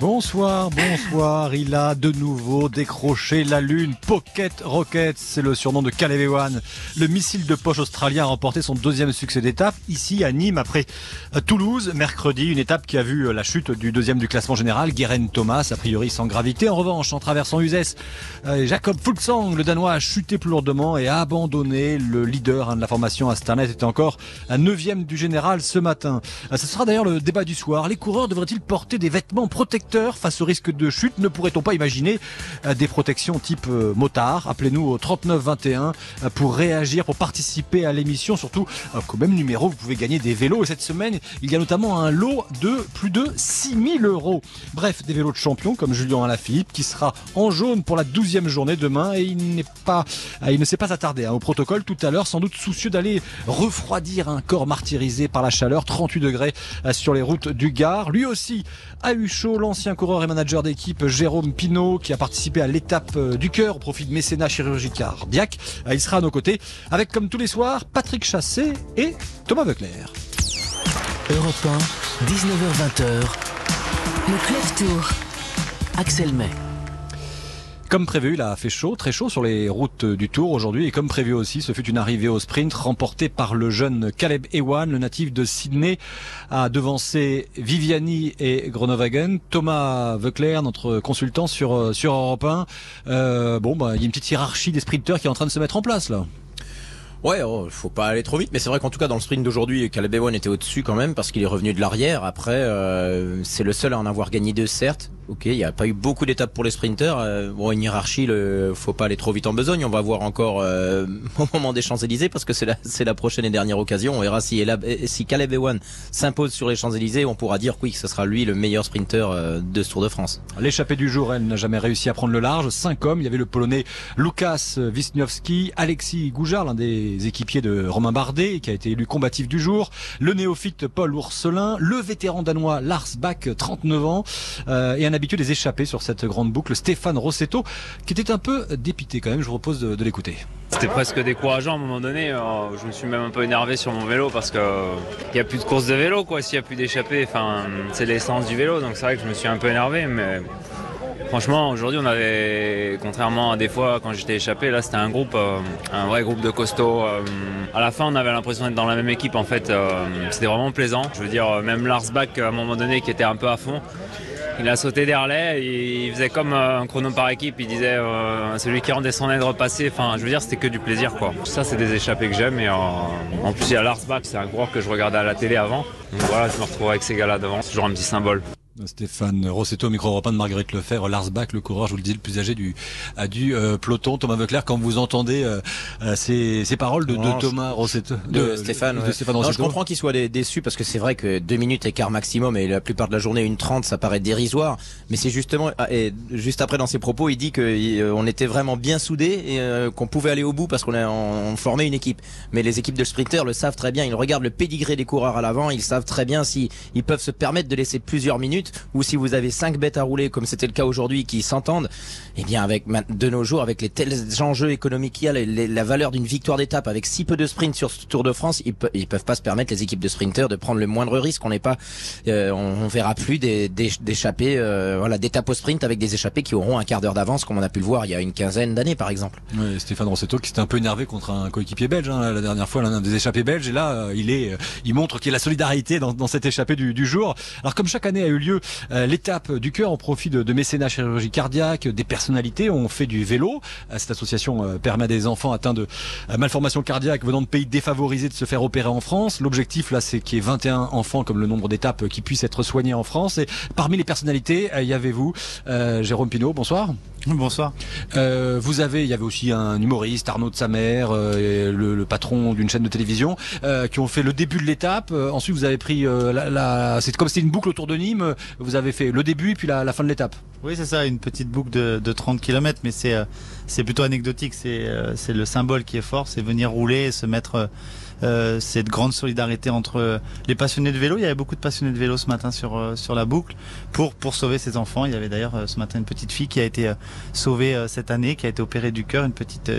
Bonsoir, bonsoir. Il a de nouveau décroché la lune. Pocket Rocket, c'est le surnom de Caleb. Le missile de poche australien a remporté son deuxième succès d'étape ici à Nîmes après Toulouse mercredi. Une étape qui a vu la chute du deuxième du classement général, Guérin Thomas, a priori sans gravité. En revanche, en traversant Uzès, euh, Jacob Fulksang, le Danois, a chuté plus lourdement et a abandonné. Le leader hein, de la formation Asternet était encore un neuvième du général ce matin. Euh, ce sera d'ailleurs le débat du soir. Les coureurs devraient-ils porter des vêtements protecteurs face au risque de chute. Ne pourrait-on pas imaginer euh, des protections type euh, motard? Appelez-nous au 3921 euh, pour réagir, pour participer à l'émission. Surtout qu'au même numéro, vous pouvez gagner des vélos. Et cette semaine, il y a notamment un lot de plus de 6000 euros. Bref, des vélos de champion comme Julien Alaphilippe qui sera en jaune pour la 12e journée demain. Et il n'est pas, il ne s'est pas attardé hein, au protocole tout à l'heure, sans doute soucieux d'aller refroidir un corps martyrisé par la chaleur, 38 degrés sur les routes du Gard. Lui aussi a eu chaud, l'ancien coureur et manager d'équipe Jérôme Pinault qui a participé à l'étape euh, du cœur au profit de mécénat chirurgical cardiaque. Euh, il sera à nos côtés avec comme tous les soirs Patrick Chassé et Thomas Veuclair. Europe 1, 19h20h. Le Tour. Axel May. Comme prévu, il a fait chaud, très chaud sur les routes du Tour aujourd'hui. Et comme prévu aussi, ce fut une arrivée au sprint remportée par le jeune Caleb Ewan, le natif de Sydney, a devancé Viviani et Groenewegen. Thomas Veuclair, notre consultant sur, sur Europe 1. Euh, bon, bah, il y a une petite hiérarchie des sprinteurs qui est en train de se mettre en place là. Ouais, oh, faut pas aller trop vite, mais c'est vrai qu'en tout cas dans le sprint d'aujourd'hui, Caleb Ewan était au-dessus quand même parce qu'il est revenu de l'arrière. Après, euh, c'est le seul à en avoir gagné deux, certes. Ok, il n'y a pas eu beaucoup d'étapes pour les sprinters. Euh, bon, une hiérarchie, le, faut pas aller trop vite en besogne. On va voir encore euh, au moment des Champs-Élysées parce que c'est la, la prochaine et dernière occasion. On verra si, si Caleb Ewan s'impose sur les Champs-Élysées, on pourra dire oui, que ce sera lui le meilleur sprinter euh, de ce Tour de France. L'échappée du jour, elle n'a jamais réussi à prendre le large. Cinq hommes. Il y avait le Polonais Lukas Wisniewski, Alexis Goujard, l'un des équipiers de Romain Bardet, qui a été élu combatif du jour, le néophyte Paul Ourselin, le vétéran danois Lars Bach, 39 ans, et un habitué des échappées sur cette grande boucle, Stéphane Rossetto, qui était un peu dépité quand même. Je vous propose de, l'écouter. C'était presque décourageant à un moment donné. Euh, je me suis même un peu énervé sur mon vélo parce qu'il n'y a plus de course de vélo, quoi. S'il n'y a plus d'échappée, enfin, c'est l'essence du vélo. Donc c'est vrai que je me suis un peu énervé, mais Franchement, aujourd'hui, on avait, contrairement à des fois quand j'étais échappé, là c'était un groupe, euh, un vrai groupe de costauds. Euh, à la fin, on avait l'impression d'être dans la même équipe. En fait, c'était vraiment plaisant. Je veux dire, même Lars Bach, à un moment donné, qui était un peu à fond, il a sauté derrière, il faisait comme euh, un chrono par équipe, il disait euh, celui qui rendait son aide repasser, enfin je veux dire c'était que du plaisir quoi. Ça c'est des échappées que j'aime et euh, en plus il y a Lars Bach, c'est un coureur que je regardais à la télé avant. Donc voilà, je me retrouve avec ces gars-là devant, c'est toujours un petit symbole. Stéphane Rossetto, micro européen de Marguerite Lefebvre, Lars Bach, le coureur, je vous le dis, le plus âgé du, du euh, peloton. Thomas Veuclair, quand vous entendez euh, euh, ces, ces, paroles de, de Thomas Rossetto, de, Stéphane, de Stéphane Rossetto. je comprends qu'il soit déçu parce que c'est vrai que deux minutes écart maximum et la plupart de la journée une trente, ça paraît dérisoire. Mais c'est justement, ah, et juste après dans ses propos, il dit qu'on était vraiment bien soudés et qu'on pouvait aller au bout parce qu'on on formait une équipe. Mais les équipes de sprinters le savent très bien. Ils regardent le pédigré des coureurs à l'avant. Ils savent très bien si ils peuvent se permettre de laisser plusieurs minutes ou si vous avez cinq bêtes à rouler comme c'était le cas aujourd'hui qui s'entendent, eh bien avec de nos jours avec les tels enjeux économiques qu'il y a, la valeur d'une victoire d'étape avec si peu de sprint sur ce Tour de France, ils, ils peuvent pas se permettre les équipes de sprinters de prendre le moindre risque. On n'est pas, euh, on, verra plus d'échappées, euh, voilà, d'étapes au sprint avec des échappées qui auront un quart d'heure d'avance comme on a pu le voir il y a une quinzaine d'années par exemple. Stéphane Rossetto qui s'était un peu énervé contre un coéquipier belge hein, la dernière fois, l'un des échappés belges et là euh, il est, il montre qu'il y a la solidarité dans, dans cette échappée du, du, jour. Alors comme chaque année a eu lieu l'étape du cœur en profit de, mécénat chirurgie cardiaque, des personnalités ont fait du vélo. Euh, cette association euh, permet à des enfants atteints de euh, malformations cardiaques venant de pays défavorisés de se faire opérer en France. L'objectif là, c'est qu'il y ait 21 enfants comme le nombre d'étapes qui puissent être soignés en France. Et parmi les personnalités, y avait vous, Jérôme Pinault. Bonsoir. Bonsoir. Euh, vous avez, il y avait aussi un humoriste, Arnaud de sa mère, le, le, patron d'une chaîne de télévision, euh, qui ont fait le début de l'étape. ensuite, vous avez pris la, la c'est comme c'était une boucle autour de Nîmes. Vous avez fait le début et puis la, la fin de l'étape. Oui, c'est ça, une petite boucle de, de 30 km, mais c'est c'est plutôt anecdotique. C'est c'est le symbole qui est fort, c'est venir rouler et se mettre euh, cette grande solidarité entre les passionnés de vélo. Il y avait beaucoup de passionnés de vélo ce matin sur euh, sur la boucle pour pour sauver ces enfants. Il y avait d'ailleurs euh, ce matin une petite fille qui a été sauvé cette année, qui a été opérée du cœur, une petite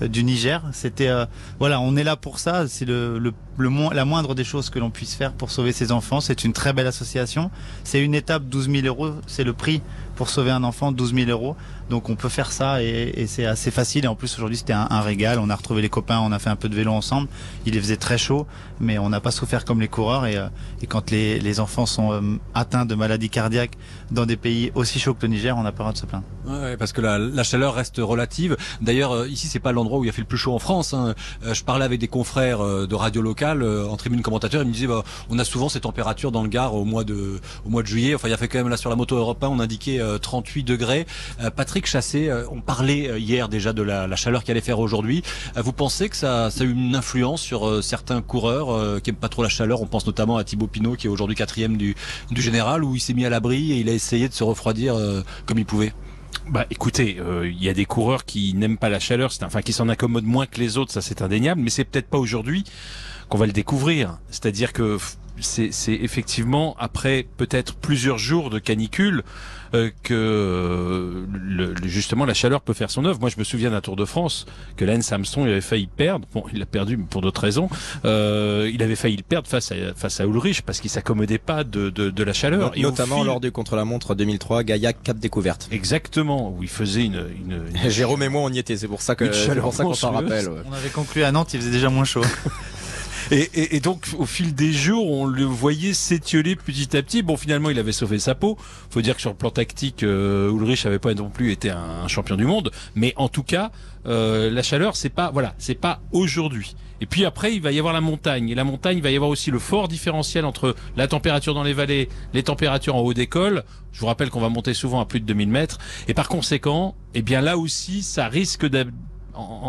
du Niger. C'était voilà, on est là pour ça. C'est la moindre des choses que l'on puisse faire pour sauver ses enfants. C'est une très belle association. C'est une étape, 12 000 euros, c'est le prix pour sauver un enfant, 12 000 euros. Donc on peut faire ça et, c'est assez facile. Et en plus aujourd'hui c'était un, régal. On a retrouvé les copains, on a fait un peu de vélo ensemble. Il faisait très chaud, mais on n'a pas souffert comme les coureurs. Et, et quand les, les, enfants sont euh, atteints de maladies cardiaques dans des pays aussi chauds que le Niger, on n'a pas le droit de se plaindre. Ouais, parce que la, chaleur reste relative. D'ailleurs euh, ici c'est pas l'endroit où il a fait le plus chaud en France. Hein. Euh, je parlais avec des confrères de radio locale en tribune commentateur. Ils me disaient bah, on a souvent ces températures dans le Gard au mois de au mois de juillet. Enfin il y a fait quand même là sur la moto européen on indiquait 38 degrés. Patrick Chassé, on parlait hier déjà de la, chaleur qu'il allait faire aujourd'hui. Vous pensez que ça, a eu une influence sur certains coureurs qui aiment pas trop la chaleur? On pense notamment à Thibaut Pinot qui est aujourd'hui quatrième du, général où il s'est mis à l'abri et il a essayé de se refroidir comme il pouvait. Bah écoutez, il euh, y a des coureurs qui n'aiment pas la chaleur, enfin qui s'en accommodent moins que les autres, ça c'est indéniable, mais c'est peut-être pas aujourd'hui qu'on va le découvrir. C'est-à-dire que c'est effectivement après peut-être plusieurs jours de canicule euh, que le, justement la chaleur peut faire son œuvre. Moi, je me souviens d'un Tour de France que Lance Armstrong il avait failli perdre. Bon, il l'a perdu pour d'autres raisons. Euh, il avait failli le perdre face à face à Ulrich parce qu'il s'accommodait pas de, de, de la chaleur. Et notamment lors du contre-la-montre 2003, Gaïa Cap Découverte. Exactement, où il faisait une. une, une... Jérôme et moi on y était. C'est pour ça que c'est pour ça qu'on s'en rappelle. Ouais. On avait conclu à Nantes, il faisait déjà moins chaud. Et, et, et, donc, au fil des jours, on le voyait s'étioler petit à petit. Bon, finalement, il avait sauvé sa peau. Faut dire que sur le plan tactique, euh, Ulrich avait pas non plus été un, un, champion du monde. Mais en tout cas, euh, la chaleur, c'est pas, voilà, c'est pas aujourd'hui. Et puis après, il va y avoir la montagne. Et la montagne, il va y avoir aussi le fort différentiel entre la température dans les vallées, les températures en haut des cols. Je vous rappelle qu'on va monter souvent à plus de 2000 mètres. Et par conséquent, eh bien là aussi, ça risque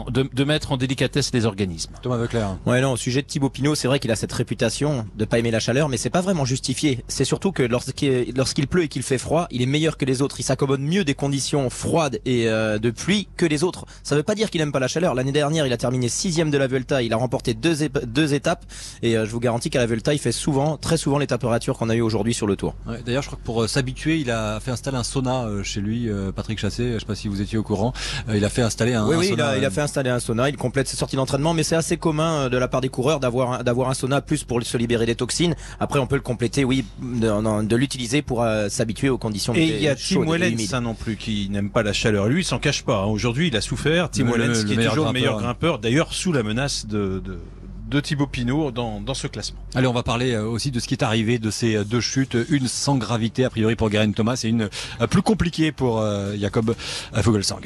de, de, mettre en délicatesse les organismes. Thomas Veuclair. Ouais, non, au sujet de Thibaut Pinot, c'est vrai qu'il a cette réputation de pas aimer la chaleur, mais c'est pas vraiment justifié. C'est surtout que lorsqu'il lorsqu'il pleut et qu'il fait froid, il est meilleur que les autres. Il s'accommode mieux des conditions froides et euh, de pluie que les autres. Ça veut pas dire qu'il aime pas la chaleur. L'année dernière, il a terminé sixième de la Vuelta. Il a remporté deux, deux étapes et euh, je vous garantis qu'à la Vuelta, il fait souvent, très souvent les températures qu'on a eu aujourd'hui sur le Tour. Ouais, D'ailleurs, je crois que pour euh, s'habituer, il a fait installer un sauna euh, chez lui, euh, Patrick Chassé. Je sais pas si vous étiez au courant. il a fait installer un, oui, un oui, sauna. Il a, il a fait installer un sauna, il complète ses sorties d'entraînement, mais c'est assez commun de la part des coureurs d'avoir d'avoir un sauna plus pour se libérer des toxines. Après, on peut le compléter, oui, de, de l'utiliser pour euh, s'habituer aux conditions. Et il y a Tim Wellens, ça non plus, qui n'aime pas la chaleur. Lui, il s'en cache pas. Hein. Aujourd'hui, il a souffert. Tim Wellens, qui est toujours le meilleur grimpeur, d'ailleurs sous la menace de, de de Thibaut Pinot dans, dans ce classement. Allez, on va parler aussi de ce qui est arrivé de ces deux chutes, une sans gravité a priori pour Garen Thomas et une plus compliquée pour Jacob Fogelsang.